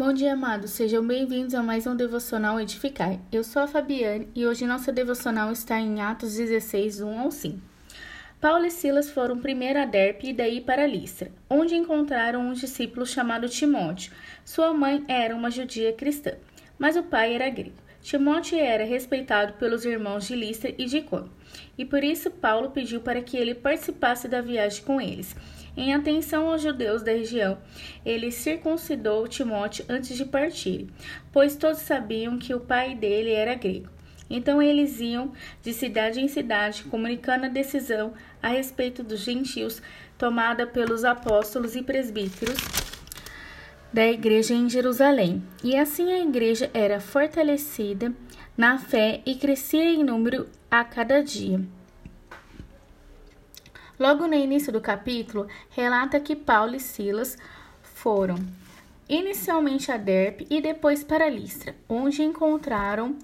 Bom dia, amados. Sejam bem-vindos a mais um Devocional Edificar. Eu sou a Fabiane e hoje nossa devocional está em Atos 16, 1 ao 5. Paulo e Silas foram primeiro a Derpe e daí para Listra, onde encontraram um discípulo chamado Timóteo. Sua mãe era uma judia cristã, mas o pai era grego. Timóteo era respeitado pelos irmãos de Listra e de Icônio, e por isso Paulo pediu para que ele participasse da viagem com eles. Em atenção aos judeus da região, ele circuncidou Timóteo antes de partir, pois todos sabiam que o pai dele era grego. Então eles iam de cidade em cidade, comunicando a decisão a respeito dos gentios tomada pelos apóstolos e presbíteros da igreja em Jerusalém. E assim a igreja era fortalecida na fé e crescia em número a cada dia. Logo no início do capítulo, relata que Paulo e Silas foram inicialmente a Derpe e depois para Listra, onde encontraram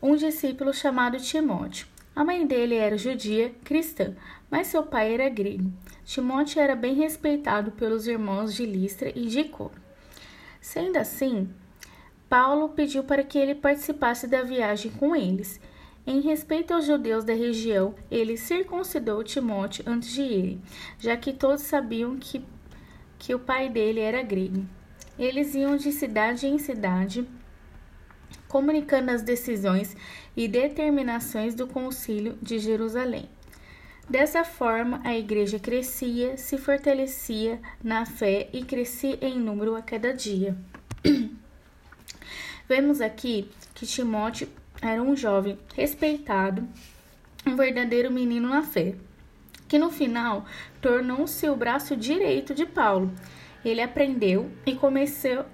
um discípulo chamado Timóteo. A mãe dele era judia cristã, mas seu pai era grego. Timóteo era bem respeitado pelos irmãos de Listra e de Icônio. Sendo assim, Paulo pediu para que ele participasse da viagem com eles. Em respeito aos judeus da região, ele circuncidou Timóteo antes de ir, já que todos sabiam que, que o pai dele era grego. Eles iam de cidade em cidade, comunicando as decisões e determinações do Concílio de Jerusalém. Dessa forma, a igreja crescia, se fortalecia na fé e crescia em número a cada dia. Vemos aqui que Timóteo era um jovem respeitado, um verdadeiro menino na fé, que no final tornou-se o braço direito de Paulo. Ele aprendeu e começou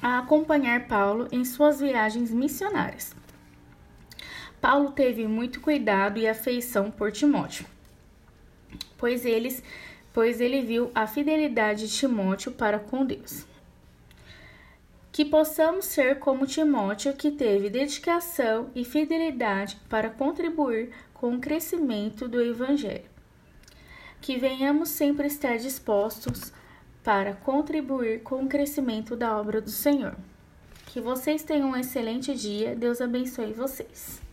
a acompanhar Paulo em suas viagens missionárias. Paulo teve muito cuidado e afeição por Timóteo, pois, eles, pois ele viu a fidelidade de Timóteo para com Deus. Que possamos ser como Timóteo, que teve dedicação e fidelidade para contribuir com o crescimento do Evangelho. Que venhamos sempre estar dispostos para contribuir com o crescimento da obra do Senhor. Que vocês tenham um excelente dia. Deus abençoe vocês.